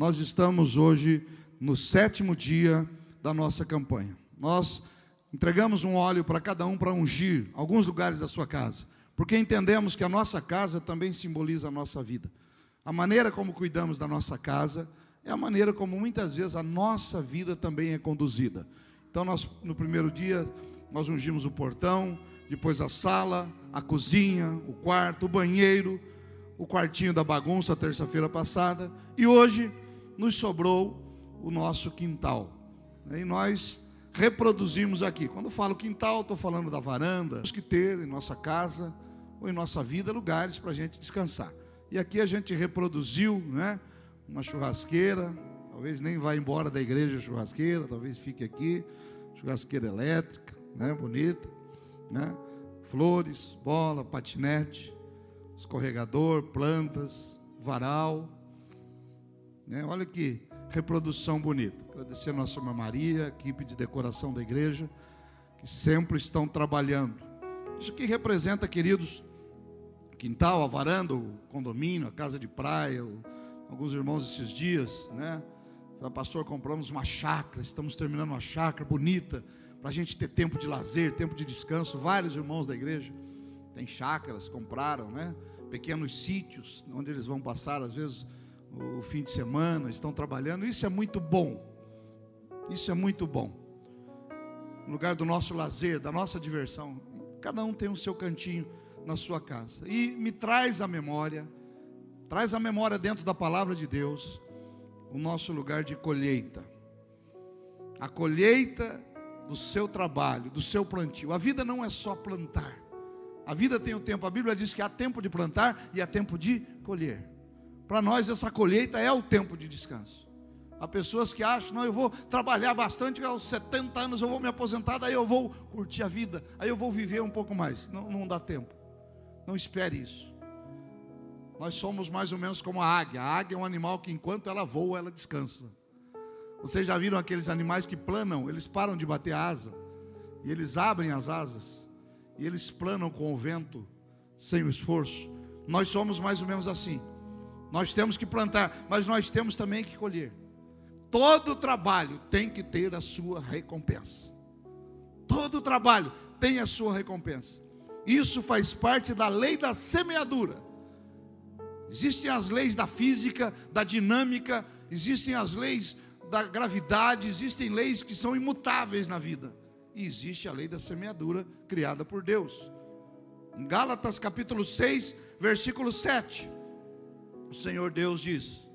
nós estamos hoje no sétimo dia da nossa campanha. Nós entregamos um óleo para cada um para ungir alguns lugares da sua casa, porque entendemos que a nossa casa também simboliza a nossa vida. A maneira como cuidamos da nossa casa é a maneira como muitas vezes a nossa vida também é conduzida. Então, nós, no primeiro dia, nós ungimos o portão, depois a sala, a cozinha, o quarto, o banheiro, o quartinho da bagunça, terça-feira passada, e hoje nos sobrou o nosso quintal. E nós reproduzimos aqui. Quando falo quintal, estou falando da varanda. Temos que ter em nossa casa ou em nossa vida lugares para a gente descansar. E aqui a gente reproduziu, né? Uma churrasqueira, talvez nem vá embora da igreja churrasqueira, talvez fique aqui, churrasqueira elétrica, né? Bonita, né? Flores, bola, patinete, escorregador, plantas, varal, né? Olha que reprodução bonita. Agradecer a nossa irmã Maria, equipe de decoração da igreja, que sempre estão trabalhando. Isso que representa, queridos, quintal, a varanda, o condomínio, a casa de praia, o, alguns irmãos esses dias, né? Pastor, compramos uma chácara, estamos terminando uma chácara bonita, para a gente ter tempo de lazer, tempo de descanso. Vários irmãos da igreja têm chácaras, compraram, né? Pequenos sítios, onde eles vão passar, às vezes, o fim de semana, estão trabalhando. Isso é muito bom. Isso é muito bom. No lugar do nosso lazer, da nossa diversão. Cada um tem o seu cantinho na sua casa. E me traz a memória, traz a memória dentro da palavra de Deus, o nosso lugar de colheita. A colheita do seu trabalho, do seu plantio. A vida não é só plantar. A vida tem o tempo. A Bíblia diz que há tempo de plantar e há tempo de colher. Para nós, essa colheita é o tempo de descanso. Há pessoas que acham, não, eu vou trabalhar bastante, aos 70 anos eu vou me aposentar, daí eu vou curtir a vida, aí eu vou viver um pouco mais. Não, não dá tempo. Não espere isso. Nós somos mais ou menos como a águia. A águia é um animal que enquanto ela voa, ela descansa. Vocês já viram aqueles animais que planam? Eles param de bater asa. E eles abrem as asas. E eles planam com o vento, sem o esforço. Nós somos mais ou menos assim. Nós temos que plantar, mas nós temos também que colher. Todo trabalho tem que ter a sua recompensa. Todo trabalho tem a sua recompensa. Isso faz parte da lei da semeadura. Existem as leis da física, da dinâmica, existem as leis da gravidade, existem leis que são imutáveis na vida. E existe a lei da semeadura criada por Deus. Em Gálatas capítulo 6, versículo 7, o Senhor Deus diz: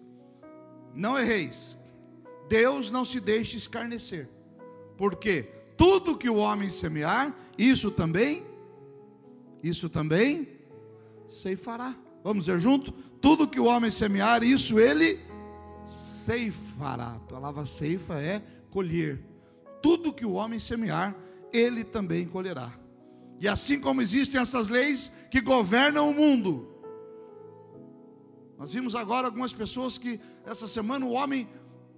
Não erreis, Deus não se deixe escarnecer, porque tudo que o homem semear, isso também, isso também ceifará. Vamos ver junto? Tudo que o homem semear, isso ele ceifará. A palavra ceifa é colher. Tudo que o homem semear, ele também colherá. E assim como existem essas leis que governam o mundo, nós vimos agora algumas pessoas que essa semana o homem,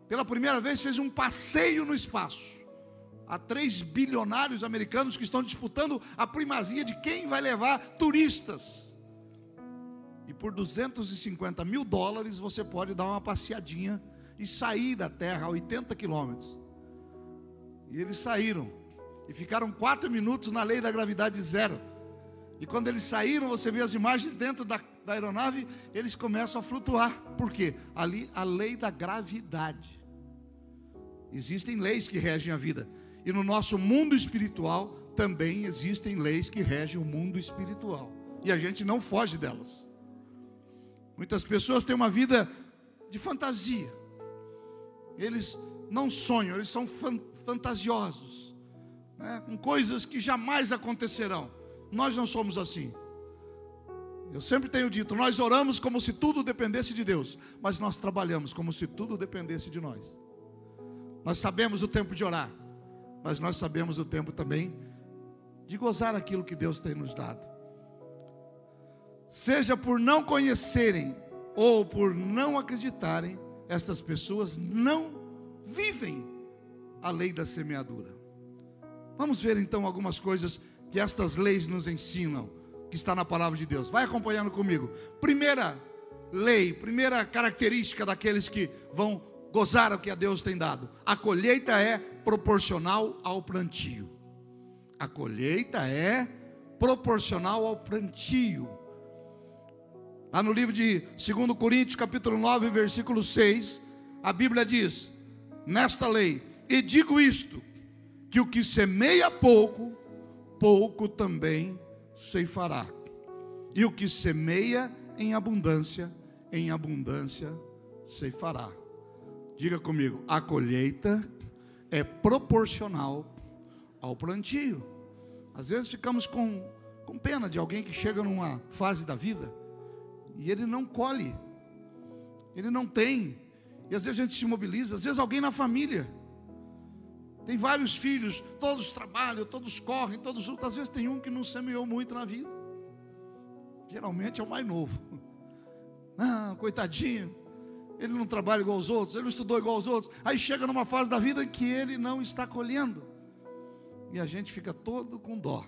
pela primeira vez, fez um passeio no espaço. Há três bilionários americanos que estão disputando a primazia de quem vai levar turistas. E por 250 mil dólares você pode dar uma passeadinha e sair da terra a 80 quilômetros. E eles saíram e ficaram quatro minutos na lei da gravidade zero. E quando eles saíram, você vê as imagens dentro da, da aeronave, eles começam a flutuar. Por quê? Ali a lei da gravidade. Existem leis que regem a vida. E no nosso mundo espiritual também existem leis que regem o mundo espiritual. E a gente não foge delas. Muitas pessoas têm uma vida de fantasia eles não sonham, eles são fantasiosos, né? com coisas que jamais acontecerão. Nós não somos assim. Eu sempre tenho dito, nós oramos como se tudo dependesse de Deus, mas nós trabalhamos como se tudo dependesse de nós. Nós sabemos o tempo de orar, mas nós sabemos o tempo também de gozar aquilo que Deus tem nos dado. Seja por não conhecerem ou por não acreditarem, essas pessoas não vivem a lei da semeadura. Vamos ver então algumas coisas que estas leis nos ensinam, que está na palavra de Deus. Vai acompanhando comigo. Primeira lei, primeira característica daqueles que vão gozar o que a Deus tem dado. A colheita é proporcional ao plantio. A colheita é proporcional ao plantio. Lá no livro de 2 Coríntios, capítulo 9, versículo 6, a Bíblia diz: Nesta lei, e digo isto, que o que semeia pouco, pouco também ceifará. E o que semeia em abundância, em abundância ceifará. Diga comigo, a colheita é proporcional ao plantio. Às vezes ficamos com, com pena de alguém que chega numa fase da vida e ele não colhe, ele não tem, e às vezes a gente se mobiliza, às vezes alguém na família tem vários filhos, todos trabalham, todos correm, todos lutam. Às vezes tem um que não semeou muito na vida. Geralmente é o mais novo. Ah, coitadinho. Ele não trabalha igual aos outros, ele não estudou igual aos outros. Aí chega numa fase da vida que ele não está colhendo. E a gente fica todo com dó.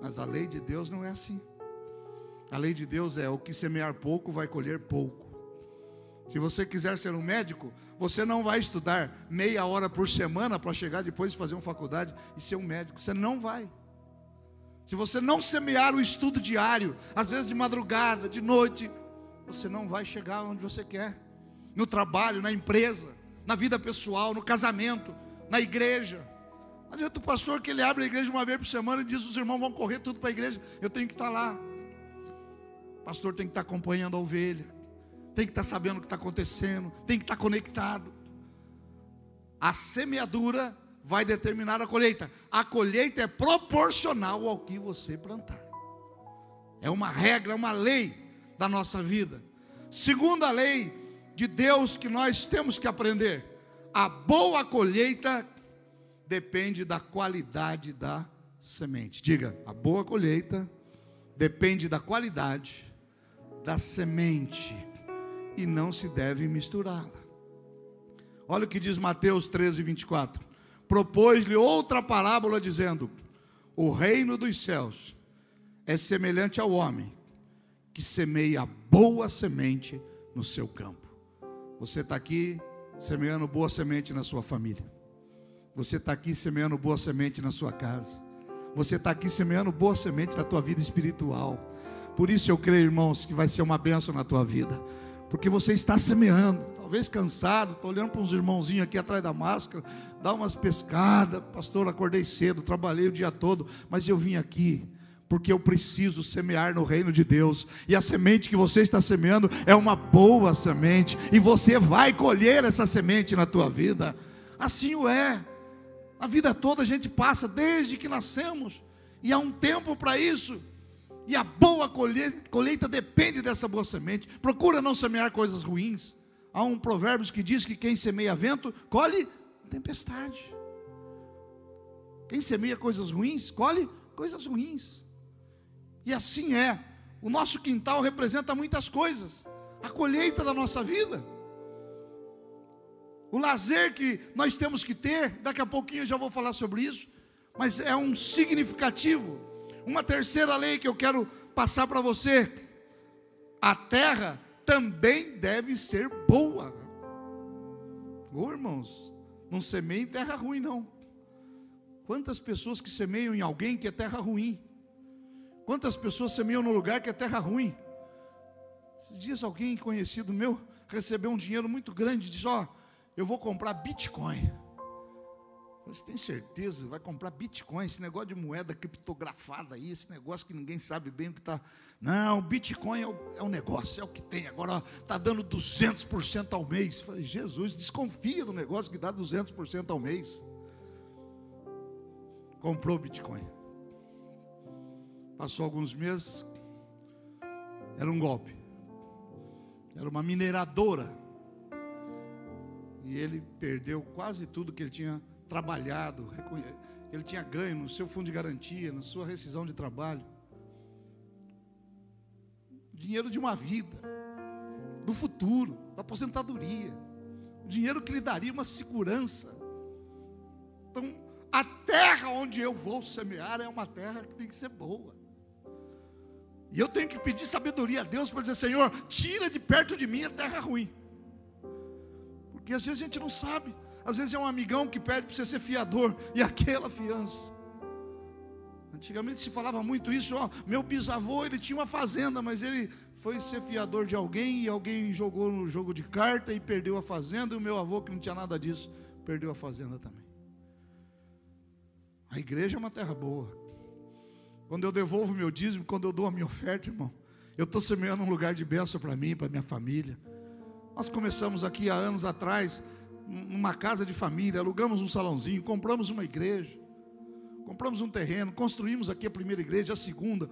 Mas a lei de Deus não é assim. A lei de Deus é: o que semear pouco vai colher pouco. Se você quiser ser um médico, você não vai estudar meia hora por semana para chegar depois de fazer uma faculdade e ser um médico. Você não vai. Se você não semear o estudo diário, às vezes de madrugada, de noite, você não vai chegar onde você quer. No trabalho, na empresa, na vida pessoal, no casamento, na igreja. Não adianta o pastor que ele abre a igreja uma vez por semana e diz: os irmãos vão correr tudo para a igreja. Eu tenho que estar lá. O pastor tem que estar acompanhando a ovelha tem que estar sabendo o que está acontecendo, tem que estar conectado. A semeadura vai determinar a colheita. A colheita é proporcional ao que você plantar. É uma regra, é uma lei da nossa vida. Segunda lei de Deus que nós temos que aprender: a boa colheita depende da qualidade da semente. Diga, a boa colheita depende da qualidade da semente e não se deve misturá-la. Olha o que diz Mateus 13, 24. Propôs-lhe outra parábola, dizendo: O reino dos céus é semelhante ao homem que semeia boa semente no seu campo. Você está aqui semeando boa semente na sua família. Você está aqui semeando boa semente na sua casa. Você está aqui semeando boa semente na tua vida espiritual. Por isso eu creio, irmãos, que vai ser uma bênção na tua vida porque você está semeando, talvez cansado, estou olhando para uns irmãozinhos aqui atrás da máscara, dá umas pescadas, pastor, acordei cedo, trabalhei o dia todo, mas eu vim aqui porque eu preciso semear no reino de Deus, e a semente que você está semeando é uma boa semente, e você vai colher essa semente na tua vida. Assim o é. A vida toda a gente passa desde que nascemos, e há um tempo para isso. E a boa colheita depende dessa boa semente. Procura não semear coisas ruins. Há um provérbio que diz que quem semeia vento, colhe tempestade. Quem semeia coisas ruins, colhe coisas ruins. E assim é. O nosso quintal representa muitas coisas. A colheita da nossa vida. O lazer que nós temos que ter, daqui a pouquinho eu já vou falar sobre isso, mas é um significativo uma terceira lei que eu quero passar para você: a terra também deve ser boa. Ô irmãos, não semeie em terra ruim, não. Quantas pessoas que semeiam em alguém que é terra ruim? Quantas pessoas semeiam no lugar que é terra ruim? Esses dias alguém conhecido meu recebeu um dinheiro muito grande e disse: Ó, oh, eu vou comprar Bitcoin. Você tem certeza? Vai comprar Bitcoin, esse negócio de moeda criptografada aí, esse negócio que ninguém sabe bem o que está. Não, Bitcoin é o, é o negócio, é o que tem. Agora está dando 200% ao mês. Falei, Jesus, desconfia do negócio que dá 200% ao mês. Comprou Bitcoin. Passou alguns meses, era um golpe. Era uma mineradora. E ele perdeu quase tudo que ele tinha trabalhado, ele tinha ganho no seu fundo de garantia, na sua rescisão de trabalho. Dinheiro de uma vida, do futuro, da aposentadoria. Dinheiro que lhe daria uma segurança. Então, a terra onde eu vou semear é uma terra que tem que ser boa. E eu tenho que pedir sabedoria a Deus para dizer: Senhor, tira de perto de mim a terra ruim. Porque às vezes a gente não sabe. Às vezes é um amigão que pede para você ser fiador e aquela fiança. Antigamente se falava muito isso, ó, meu bisavô, ele tinha uma fazenda, mas ele foi ser fiador de alguém e alguém jogou no jogo de carta e perdeu a fazenda, e o meu avô que não tinha nada disso, perdeu a fazenda também. A igreja é uma terra boa. Quando eu devolvo meu dízimo, quando eu dou a minha oferta, irmão, eu estou semeando um lugar de bênção para mim, para minha família. Nós começamos aqui há anos atrás, numa casa de família, alugamos um salãozinho, compramos uma igreja. Compramos um terreno, construímos aqui a primeira igreja, a segunda.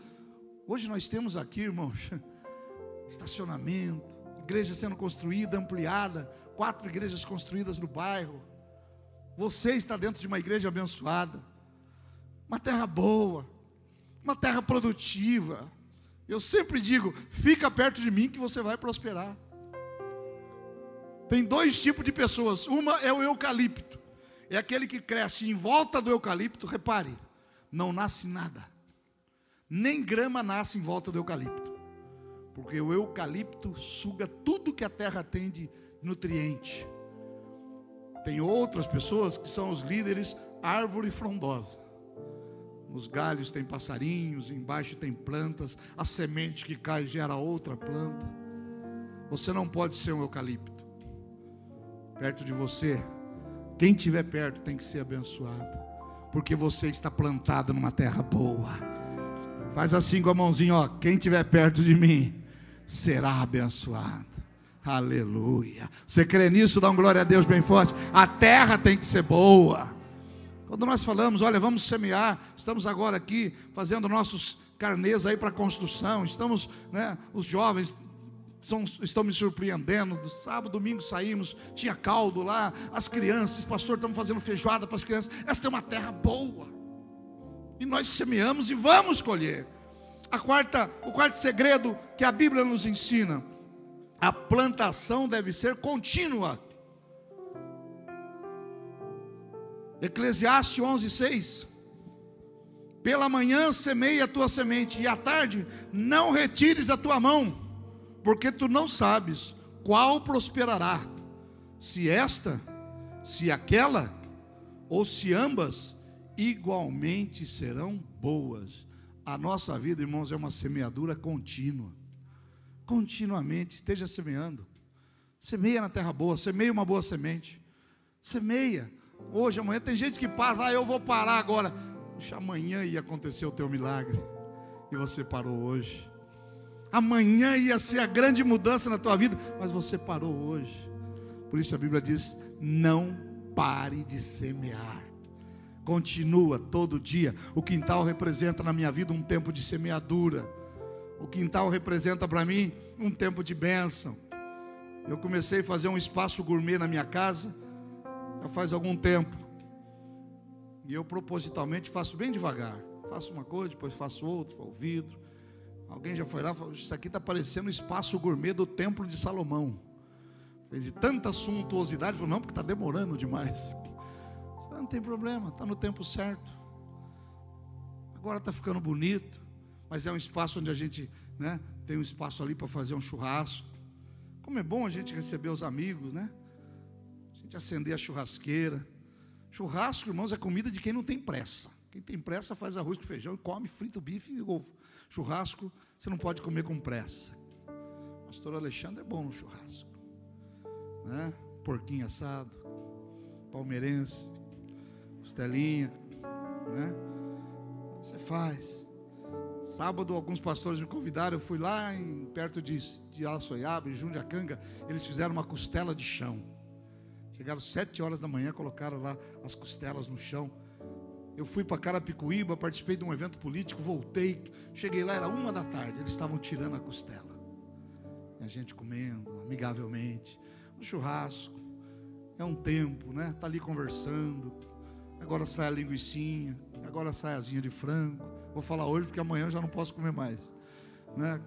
Hoje nós temos aqui, irmãos, estacionamento, igreja sendo construída, ampliada, quatro igrejas construídas no bairro. Você está dentro de uma igreja abençoada, uma terra boa, uma terra produtiva. Eu sempre digo: fica perto de mim que você vai prosperar. Tem dois tipos de pessoas: uma é o eucalipto, é aquele que cresce em volta do eucalipto, repare, não nasce nada, nem grama nasce em volta do eucalipto, porque o eucalipto suga tudo que a terra tem de nutriente. Tem outras pessoas que são os líderes árvore frondosa. Nos galhos tem passarinhos, embaixo tem plantas, a semente que cai gera outra planta. Você não pode ser um eucalipto. Perto de você quem estiver perto tem que ser abençoado, porque você está plantado numa terra boa. Faz assim com a mãozinha, ó. Quem estiver perto de mim será abençoado. Aleluia. Você crê nisso? Dá um glória a Deus bem forte. A terra tem que ser boa. Quando nós falamos, olha, vamos semear, estamos agora aqui fazendo nossos carnês aí para construção, estamos, né, os jovens são, estão me surpreendendo. Sábado, domingo saímos, tinha caldo lá, as crianças, pastor, estamos fazendo feijoada para as crianças. Esta é uma terra boa. E nós semeamos e vamos colher. A quarta, o quarto segredo que a Bíblia nos ensina, a plantação deve ser contínua. Eclesiastes 11:6 Pela manhã semeia a tua semente e à tarde não retires a tua mão porque tu não sabes qual prosperará, se esta, se aquela, ou se ambas igualmente serão boas. A nossa vida, irmãos, é uma semeadura contínua. Continuamente, esteja semeando. Semeia na terra boa, semeia uma boa semente. Semeia. Hoje, amanhã, tem gente que para, ah, eu vou parar agora. Puxa, amanhã ia acontecer o teu milagre. E você parou hoje. Amanhã ia ser a grande mudança na tua vida, mas você parou hoje. Por isso a Bíblia diz: não pare de semear. Continua todo dia. O quintal representa na minha vida um tempo de semeadura. O quintal representa para mim um tempo de bênção. Eu comecei a fazer um espaço gourmet na minha casa já faz algum tempo. E eu propositalmente faço bem devagar. Faço uma coisa, depois faço outra, o vidro. Alguém já foi lá e falou: Isso aqui está parecendo o espaço gourmet do Templo de Salomão. Fez de tanta suntuosidade, falou: Não, porque está demorando demais. Não tem problema, está no tempo certo. Agora está ficando bonito, mas é um espaço onde a gente né, tem um espaço ali para fazer um churrasco. Como é bom a gente receber os amigos, né? A gente acender a churrasqueira. Churrasco, irmãos, é comida de quem não tem pressa. Quem tem pressa faz arroz com feijão e come, frito bife e ovo. Churrasco, você não pode comer com pressa. O pastor Alexandre é bom no churrasco. Né? Porquinho assado, palmeirense, costelinha, né? Você faz. Sábado, alguns pastores me convidaram, eu fui lá em, perto de, de Araçoiaba, em Jundiacanga, eles fizeram uma costela de chão. Chegaram sete horas da manhã, colocaram lá as costelas no chão. Eu fui para Carapicuíba, participei de um evento político, voltei, cheguei lá, era uma da tarde, eles estavam tirando a costela. E a gente comendo, amigavelmente, no churrasco. É um tempo, né? Tá ali conversando. Agora sai a linguiçinha, agora sai asinha de frango. Vou falar hoje porque amanhã eu já não posso comer mais, né?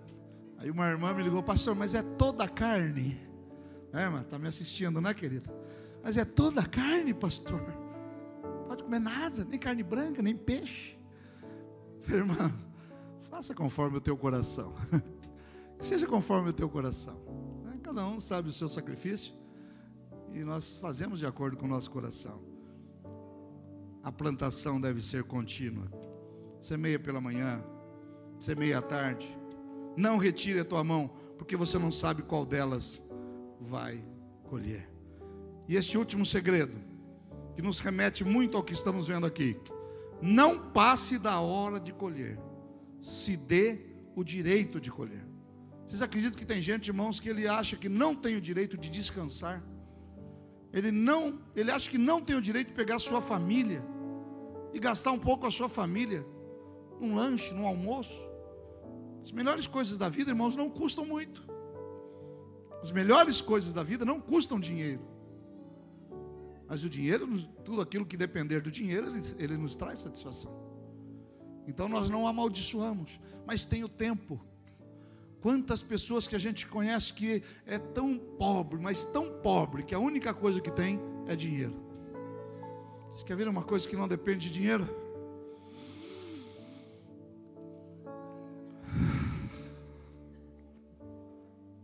Aí uma irmã me ligou, pastor, mas é toda carne. É, mas tá me assistindo, né, querida? Mas é toda carne, pastor pode comer nada, nem carne branca, nem peixe. Irmã, Faça conforme o teu coração. que seja conforme o teu coração. Né? Cada um sabe o seu sacrifício e nós fazemos de acordo com o nosso coração. A plantação deve ser contínua. Semeia pela manhã, semeia à tarde. Não retire a tua mão, porque você não sabe qual delas vai colher. E este último segredo, que nos remete muito ao que estamos vendo aqui, não passe da hora de colher, se dê o direito de colher. Vocês acreditam que tem gente, irmãos, que ele acha que não tem o direito de descansar? Ele não, ele acha que não tem o direito de pegar a sua família e gastar um pouco a sua família num lanche, num almoço. As melhores coisas da vida, irmãos, não custam muito. As melhores coisas da vida não custam dinheiro. Mas o dinheiro, tudo aquilo que depender do dinheiro, ele, ele nos traz satisfação. Então nós não amaldiçoamos, mas tem o tempo. Quantas pessoas que a gente conhece que é tão pobre, mas tão pobre, que a única coisa que tem é dinheiro. Você quer ver uma coisa que não depende de dinheiro?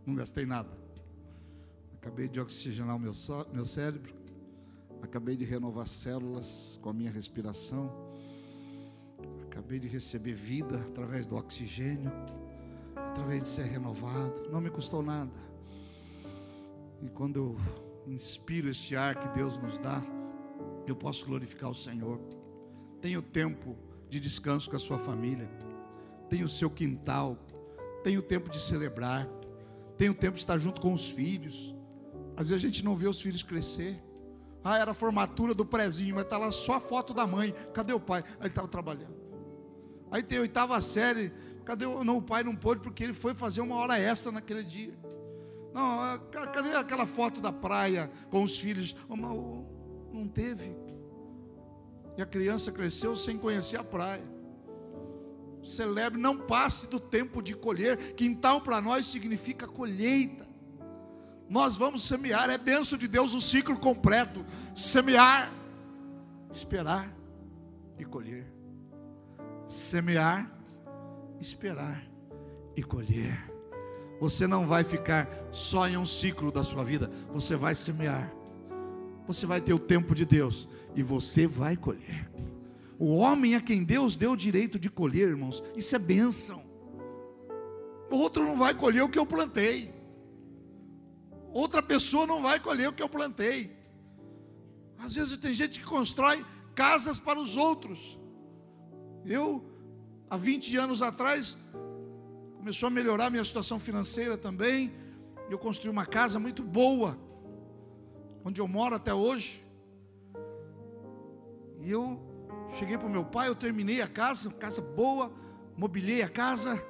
Não gastei nada. Acabei de oxigenar o meu, meu cérebro. Acabei de renovar células com a minha respiração. Acabei de receber vida através do oxigênio, através de ser renovado. Não me custou nada. E quando eu inspiro este ar que Deus nos dá, eu posso glorificar o Senhor. Tenho tempo de descanso com a sua família. Tenho o seu quintal. Tenho tempo de celebrar tem o tempo de estar junto com os filhos. Às vezes a gente não vê os filhos crescer. Ah, era a formatura do prezinho, mas está lá só a foto da mãe. Cadê o pai? Ele estava trabalhando. Aí tem a oitava série. Cadê o, não, o pai não pôde porque ele foi fazer uma hora extra naquele dia. Não, cadê aquela foto da praia com os filhos? Não teve. E a criança cresceu sem conhecer a praia. Celebre, não passe do tempo de colher. Quintal para nós significa colheita. Nós vamos semear, é benção de Deus o ciclo completo. Semear, esperar e colher. Semear, esperar e colher. Você não vai ficar só em um ciclo da sua vida, você vai semear. Você vai ter o tempo de Deus e você vai colher. O homem a quem Deus deu o direito de colher, irmãos, isso é bênção. Outro não vai colher o que eu plantei. Outra pessoa não vai colher o que eu plantei. Às vezes tem gente que constrói casas para os outros. Eu, há 20 anos atrás, começou a melhorar minha situação financeira também. Eu construí uma casa muito boa, onde eu moro até hoje. E eu Cheguei para o meu pai, eu terminei a casa, casa boa, mobilei a casa.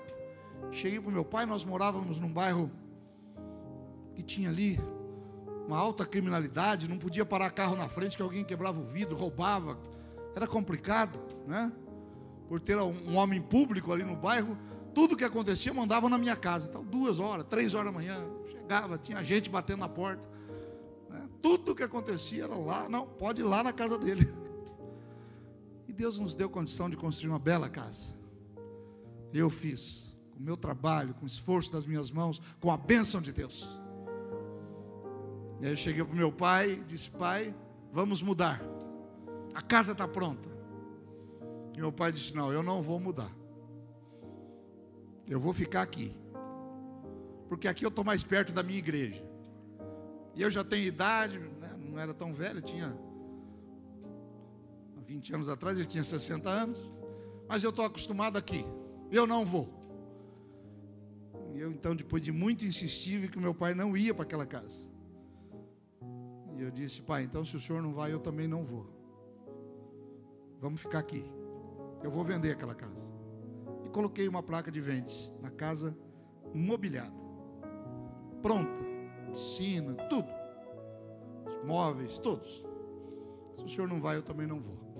Cheguei para o meu pai, nós morávamos num bairro que tinha ali uma alta criminalidade, não podia parar carro na frente que alguém quebrava o vidro, roubava. Era complicado, né? Por ter um homem público ali no bairro, tudo que acontecia mandava na minha casa. Então, duas horas, três horas da manhã, chegava, tinha gente batendo na porta. Né? Tudo que acontecia era lá, não, pode ir lá na casa dele. E Deus nos deu condição de construir uma bela casa. Eu fiz, com o meu trabalho, com o esforço das minhas mãos, com a bênção de Deus. E aí eu cheguei para o meu pai disse: Pai, vamos mudar. A casa está pronta. E meu pai disse: Não, eu não vou mudar. Eu vou ficar aqui. Porque aqui eu estou mais perto da minha igreja. E eu já tenho idade, né? não era tão velho, tinha 20 anos atrás, ele tinha 60 anos. Mas eu estou acostumado aqui. Eu não vou. E eu então, depois de muito insistir, vi que meu pai não ia para aquela casa. E eu disse, pai, então se o senhor não vai, eu também não vou. Vamos ficar aqui. Eu vou vender aquela casa. E coloquei uma placa de vendes na casa mobiliada. Pronta. Piscina, tudo. Os móveis, todos. Se o senhor não vai, eu também não vou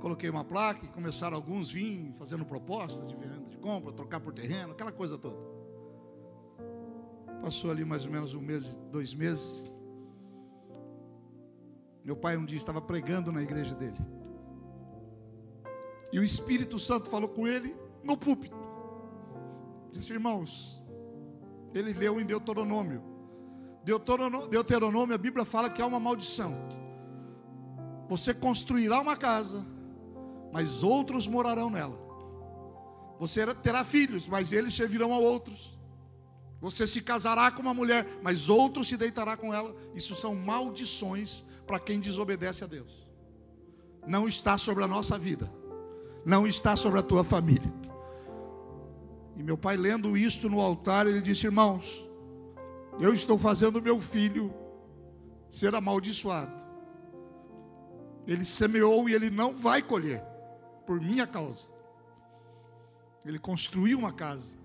coloquei uma placa e começaram alguns vir fazendo propostas de venda, de compra, trocar por terreno, aquela coisa toda. Passou ali mais ou menos um mês, dois meses. Meu pai um dia estava pregando na igreja dele. E o Espírito Santo falou com ele no púlpito. Disse, irmãos, ele leu em Deuteronômio. Deuteronômio, a Bíblia fala que há uma maldição. Você construirá uma casa, mas outros morarão nela. Você terá filhos, mas eles servirão a outros. Você se casará com uma mulher, mas outro se deitará com ela. Isso são maldições para quem desobedece a Deus. Não está sobre a nossa vida, não está sobre a tua família. E meu pai, lendo isto no altar, ele disse: Irmãos, eu estou fazendo meu filho ser amaldiçoado. Ele semeou e ele não vai colher, por minha causa. Ele construiu uma casa,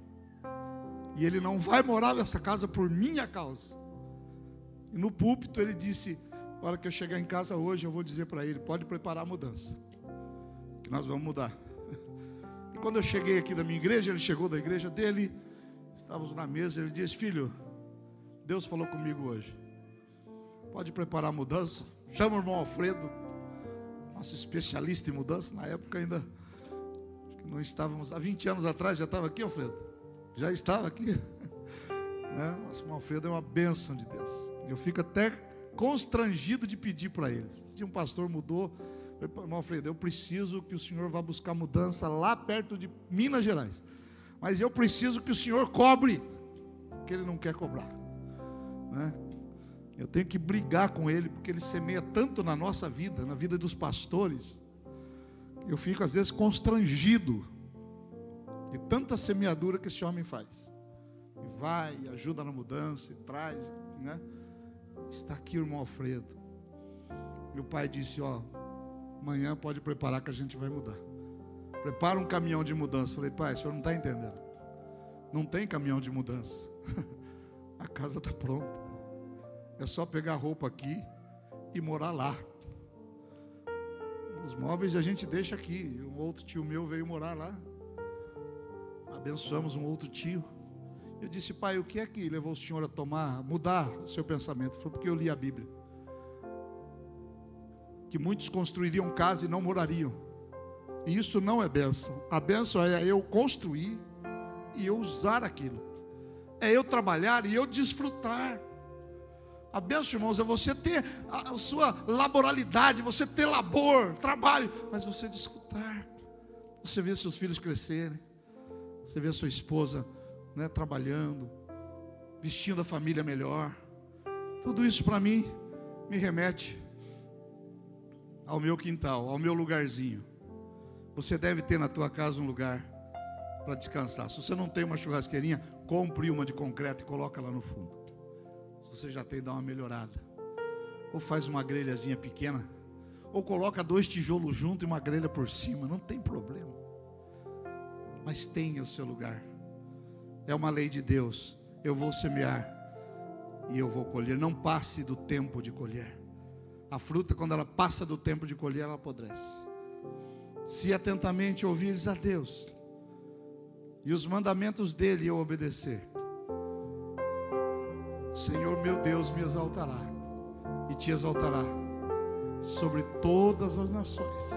e ele não vai morar nessa casa por minha causa. E no púlpito ele disse: Na hora que eu chegar em casa hoje, eu vou dizer para ele: pode preparar a mudança, que nós vamos mudar. E quando eu cheguei aqui da minha igreja, ele chegou da igreja dele, estávamos na mesa, ele disse: Filho, Deus falou comigo hoje. Pode preparar a mudança. Chama o irmão Alfredo, nosso especialista em mudança. Na época ainda não estávamos, há 20 anos atrás já estava aqui, Alfredo. Já estava aqui. Né? Nosso irmão Alfredo é uma bênção de Deus. Eu fico até constrangido de pedir para ele. Se um pastor mudou, Irmão Alfredo, eu preciso que o senhor vá buscar mudança lá perto de Minas Gerais. Mas eu preciso que o senhor cobre, que ele não quer cobrar. Né? Eu tenho que brigar com ele, porque ele semeia tanto na nossa vida, na vida dos pastores. Eu fico às vezes constrangido de tanta semeadura que esse homem faz. E vai, e ajuda na mudança, e traz, né? Está aqui o irmão Alfredo. E o pai disse: Ó, Amanhã pode preparar que a gente vai mudar. Prepara um caminhão de mudança. Falei, pai, o senhor não está entendendo. Não tem caminhão de mudança. a casa está pronta. É só pegar roupa aqui e morar lá. Os móveis a gente deixa aqui. Um outro tio meu veio morar lá. Abençoamos um outro tio. Eu disse, pai, o que é que levou o senhor a tomar, mudar o seu pensamento? Foi porque eu li a Bíblia que muitos construiriam casa e não morariam. E isso não é benção. A benção é eu construir e eu usar aquilo. É eu trabalhar e eu desfrutar. A benção, irmãos, é você ter a, sua laboralidade, você ter labor, trabalho, mas você desfrutar. Você vê seus filhos crescerem, você vê sua esposa né, trabalhando, vestindo a família melhor. Tudo isso para mim me remete ao meu quintal, ao meu lugarzinho. Você deve ter na tua casa um lugar para descansar. Se você não tem uma churrasqueirinha, compre uma de concreto e coloca lá no fundo. Se você já tem, dá uma melhorada. Ou faz uma grelhazinha pequena, ou coloca dois tijolos junto e uma grelha por cima, não tem problema. Mas tenha o seu lugar. É uma lei de Deus. Eu vou semear e eu vou colher. Não passe do tempo de colher. A fruta, quando ela passa do tempo de colher, ela apodrece. Se atentamente ouvires a Deus e os mandamentos dele eu obedecer, o Senhor meu Deus me exaltará e te exaltará sobre todas as nações.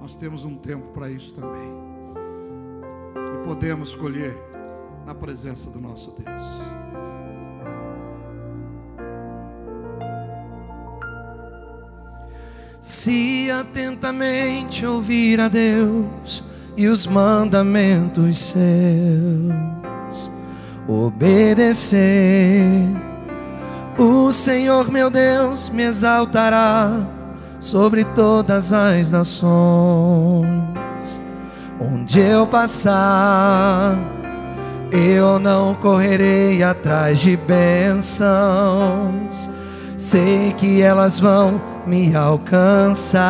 Nós temos um tempo para isso também. Podemos colher na presença do nosso Deus. Se atentamente ouvir a Deus e os mandamentos seus, obedecer, o Senhor meu Deus me exaltará sobre todas as nações. Onde eu passar, eu não correrei atrás de bênçãos, sei que elas vão me alcançar.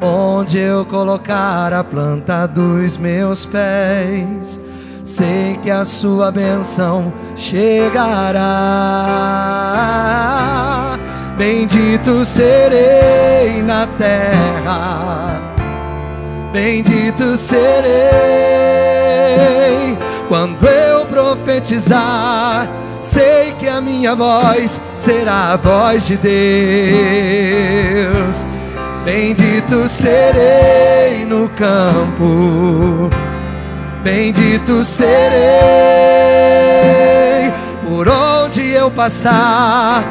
Onde eu colocar a planta dos meus pés, sei que a sua bênção chegará. Bendito serei na terra, bendito serei quando eu profetizar. Sei que a minha voz será a voz de Deus. Bendito serei no campo, bendito serei por onde eu passar,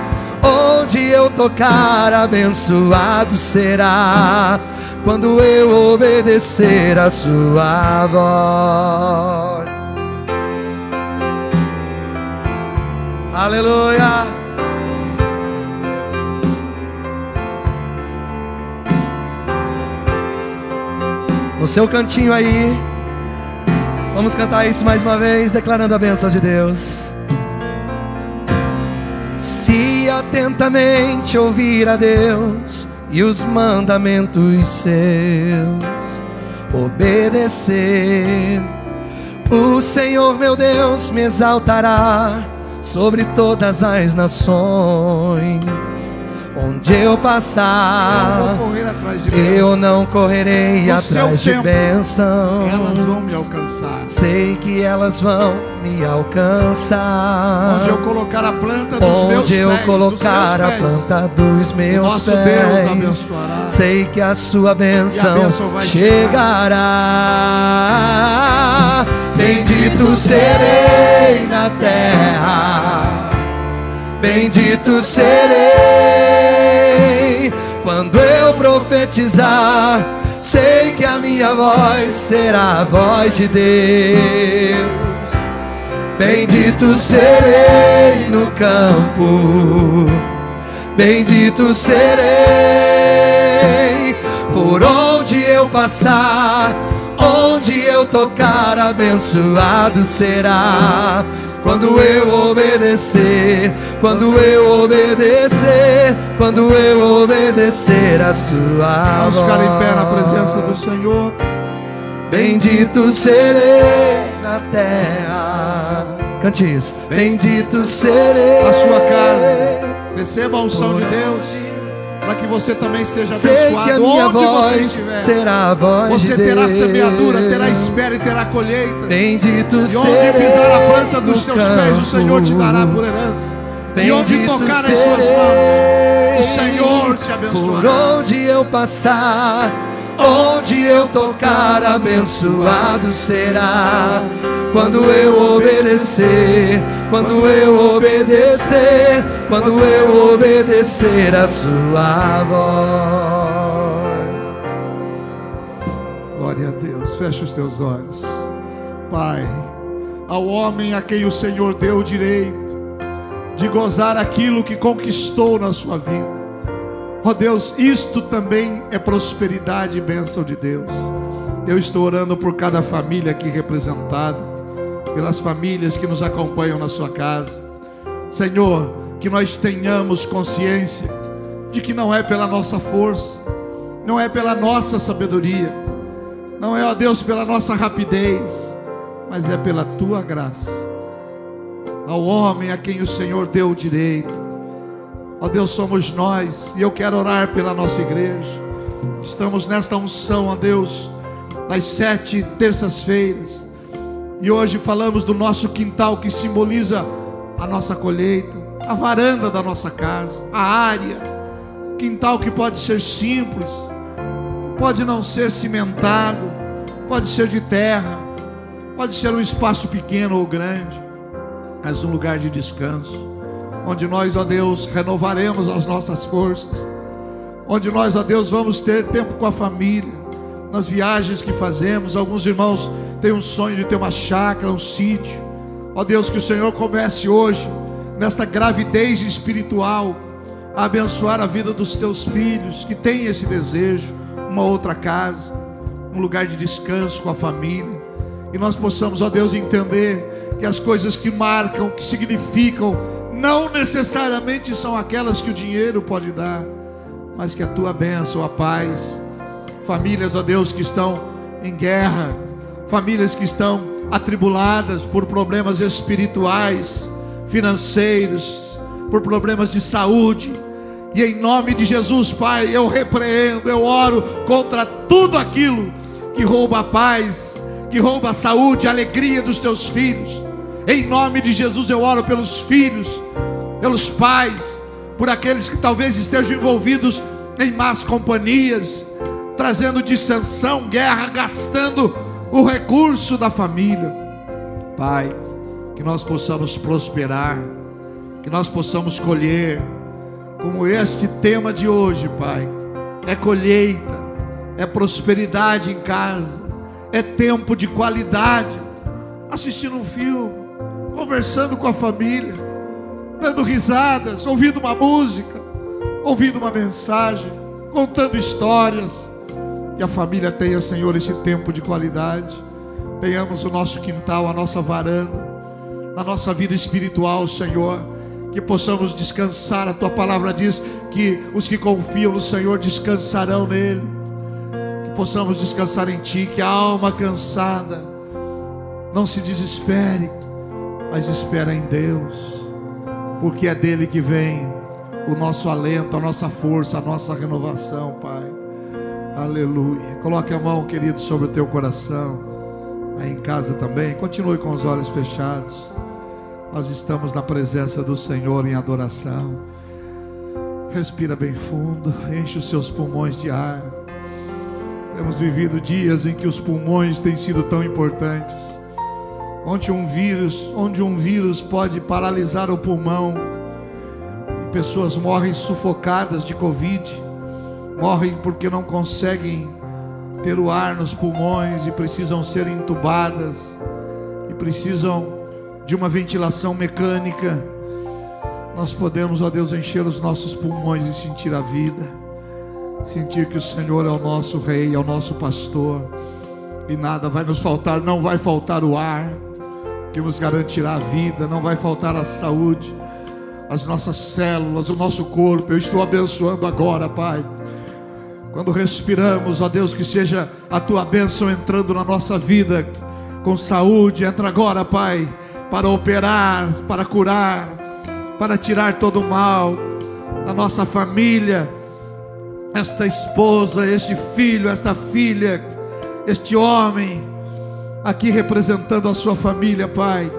onde eu tocar, abençoado será quando eu obedecer a sua voz. Aleluia. No seu cantinho aí, vamos cantar isso mais uma vez, declarando a bênção de Deus. Se atentamente ouvir a Deus e os mandamentos seus obedecer. O Senhor meu Deus me exaltará sobre todas as nações. Onde eu passar, eu não correrei No atrás de tempo, bênçãos. Elas vão me alcançar. Sei que elas vão me alcançar. Onde eu colocar a planta dos meus Onde eu pés, colocar a pés, planta dos meus pés, Deus abençoará. sei que a sua bênção bênção vai chegará. Bendito serei na terra, bendito serei quando eu profetizar. Sei que a minha voz será a voz de Deus. Bendito serei no campo, bendito serei por onde eu passar, onde eu tocar, abençoado será. Quando eu obedecer, quando eu obedecer, quando eu obedecer a sua Vamos voz. ficar em pé na presença do Senhor. Bendito serei na terra. Cante isso. Bendito serei Na sua casa. Receba a unção de Deus. Para que você também seja Sei que a abençoado minha onde você voz estiver. será a voz Você de terá Deus. semeadura, terá espera e terá colheita. Bendito E onde pisar a planta dos teus pés, o Senhor te dará campo. por herança. E onde Bendito tocar as suas mãos, o Senhor te Por abençoará. onde eu passar, onde eu tocar, abençoado será. Quando eu obedecer, quando eu obedecer, quando eu obedecer a sua voz. Glória a Deus. Feche os teus olhos. Pai, ao homem a quem o Senhor deu o direito de gozar aquilo que conquistou na sua vida. Ó Deus, isto também é prosperidade e bênção de Deus. Eu estou orando por cada família aqui representada, pelas famílias que nos acompanham na sua casa. Senhor, que nós tenhamos consciência de que não é pela nossa força, não é pela nossa sabedoria, não é, ó Deus, pela nossa rapidez, mas é pela tua graça. Ao homem a quem o Senhor deu o direito, ó Deus, somos nós, e eu quero orar pela nossa igreja. Estamos nesta unção, ó Deus, das sete terças-feiras, e hoje falamos do nosso quintal que simboliza a nossa colheita, a varanda da nossa casa, a área, quintal que pode ser simples, pode não ser cimentado, pode ser de terra, pode ser um espaço pequeno ou grande, mas um lugar de descanso, onde nós, ó Deus, renovaremos as nossas forças, onde nós, ó Deus, vamos ter tempo com a família, nas viagens que fazemos. Alguns irmãos têm um sonho de ter uma chácara, um sítio. Ó Deus, que o Senhor comece hoje, nesta gravidez espiritual, a abençoar a vida dos teus filhos que têm esse desejo, uma outra casa, um lugar de descanso com a família. E nós possamos, ó Deus, entender que as coisas que marcam, que significam, não necessariamente são aquelas que o dinheiro pode dar, mas que a tua bênção, a paz, famílias, ó Deus, que estão em guerra, famílias que estão atribuladas por problemas espirituais, financeiros, por problemas de saúde. E em nome de Jesus, Pai, eu repreendo, eu oro contra tudo aquilo que rouba a paz, que rouba a saúde, a alegria dos teus filhos. Em nome de Jesus, eu oro pelos filhos, pelos pais, por aqueles que talvez estejam envolvidos em más companhias, trazendo dissensão, guerra, gastando o recurso da família. Pai, que nós possamos prosperar, que nós possamos colher, como este tema de hoje, Pai, é colheita, é prosperidade em casa, é tempo de qualidade, assistindo um filme, conversando com a família, dando risadas, ouvindo uma música, ouvindo uma mensagem, contando histórias. Que a família tenha, Senhor, esse tempo de qualidade. Tenhamos o nosso quintal, a nossa varanda, na nossa vida espiritual, Senhor. Que possamos descansar. A tua palavra diz que os que confiam no Senhor descansarão nele. Que possamos descansar em Ti. Que a alma cansada não se desespere, mas espera em Deus, porque é dele que vem o nosso alento, a nossa força, a nossa renovação, Pai. Aleluia. Coloque a mão, querido, sobre o teu coração. Aí em casa também. Continue com os olhos fechados. Nós estamos na presença do Senhor em adoração. Respira bem fundo, enche os seus pulmões de ar. Temos vivido dias em que os pulmões têm sido tão importantes. Onde um vírus, onde um vírus pode paralisar o pulmão, pessoas morrem sufocadas de Covid, morrem porque não conseguem ter o ar nos pulmões e precisam ser entubadas, e precisam de uma ventilação mecânica. Nós podemos, ó Deus, encher os nossos pulmões e sentir a vida, sentir que o Senhor é o nosso Rei, é o nosso pastor, e nada vai nos faltar, não vai faltar o ar que nos garantirá a vida, não vai faltar a saúde as nossas células, o nosso corpo. Eu estou abençoando agora, Pai. Quando respiramos, ó Deus, que seja a tua bênção entrando na nossa vida com saúde. Entra agora, Pai, para operar, para curar, para tirar todo o mal da nossa família. Esta esposa, este filho, esta filha, este homem, aqui representando a sua família, Pai.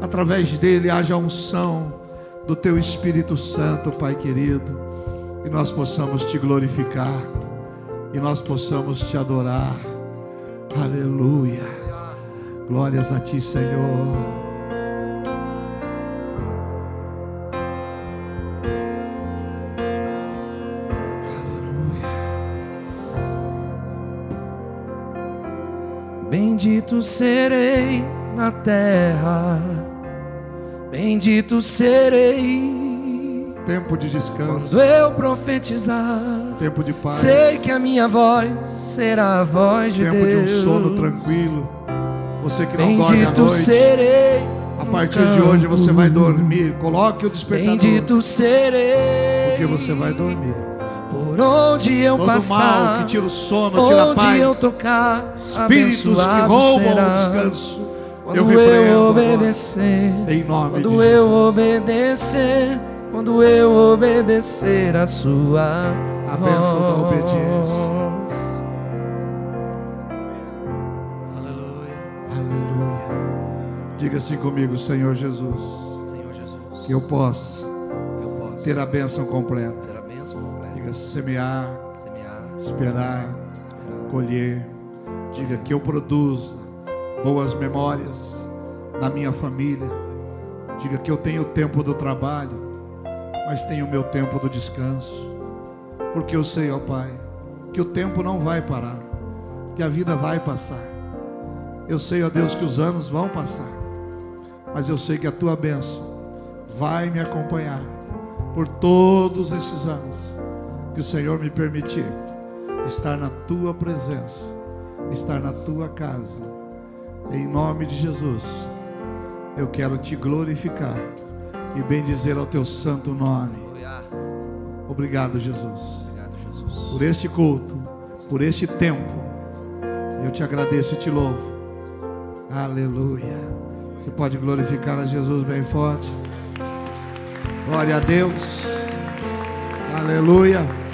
Através dele haja unção do Teu Espírito Santo, Pai querido, e nós possamos Te glorificar, e nós possamos Te adorar. Aleluia. Glórias a Ti, Senhor. Serei na terra Bendito serei. Tempo de descanso. Quando eu profetizar. Tempo de paz. Sei que a minha voz será a voz de Tempo Deus. Tempo de um sono tranquilo. Você que não Bendito dorme à noite. serei. A partir de hoje você vai dormir. Coloque o despertador. Bendito serei. Porque você vai dormir. Por onde eu Todo passar, mal que tira o sono, tira a paz. onde eu tocar, espíritos que roubam será. o descanso Quando eu eu obedecer, agora, em nome quando de eu Jesus. obedecer, quando eu obedecer a sua A bênção da voz. obediência. Aleluia. Aleluia. Diga assim comigo, Senhor Jesus, Senhor Jesus, que eu possa que eu possa ter a bênção completa. Diga semear, semear, esperar, esperar, colher. Diga que eu produza boas memórias na minha família. Diga que eu tenho o tempo do trabalho, mas tenho o meu tempo do descanso. Porque eu sei, ó Pai, que o tempo não vai parar, que a vida vai passar. Eu sei, ó Deus, que os anos vão passar, mas eu sei que a tua bênção vai me acompanhar por todos esses anos que o Senhor me permitir estar na tua presença, estar na tua casa. Em nome de Jesus, eu quero te glorificar e bendizer ao teu santo nome. Obrigado, Jesus. por este culto, por este tempo. Eu te agradeço e te louvo. Aleluia. Você pode glorificar a Jesus bem forte. Glória a Deus. Aleluia.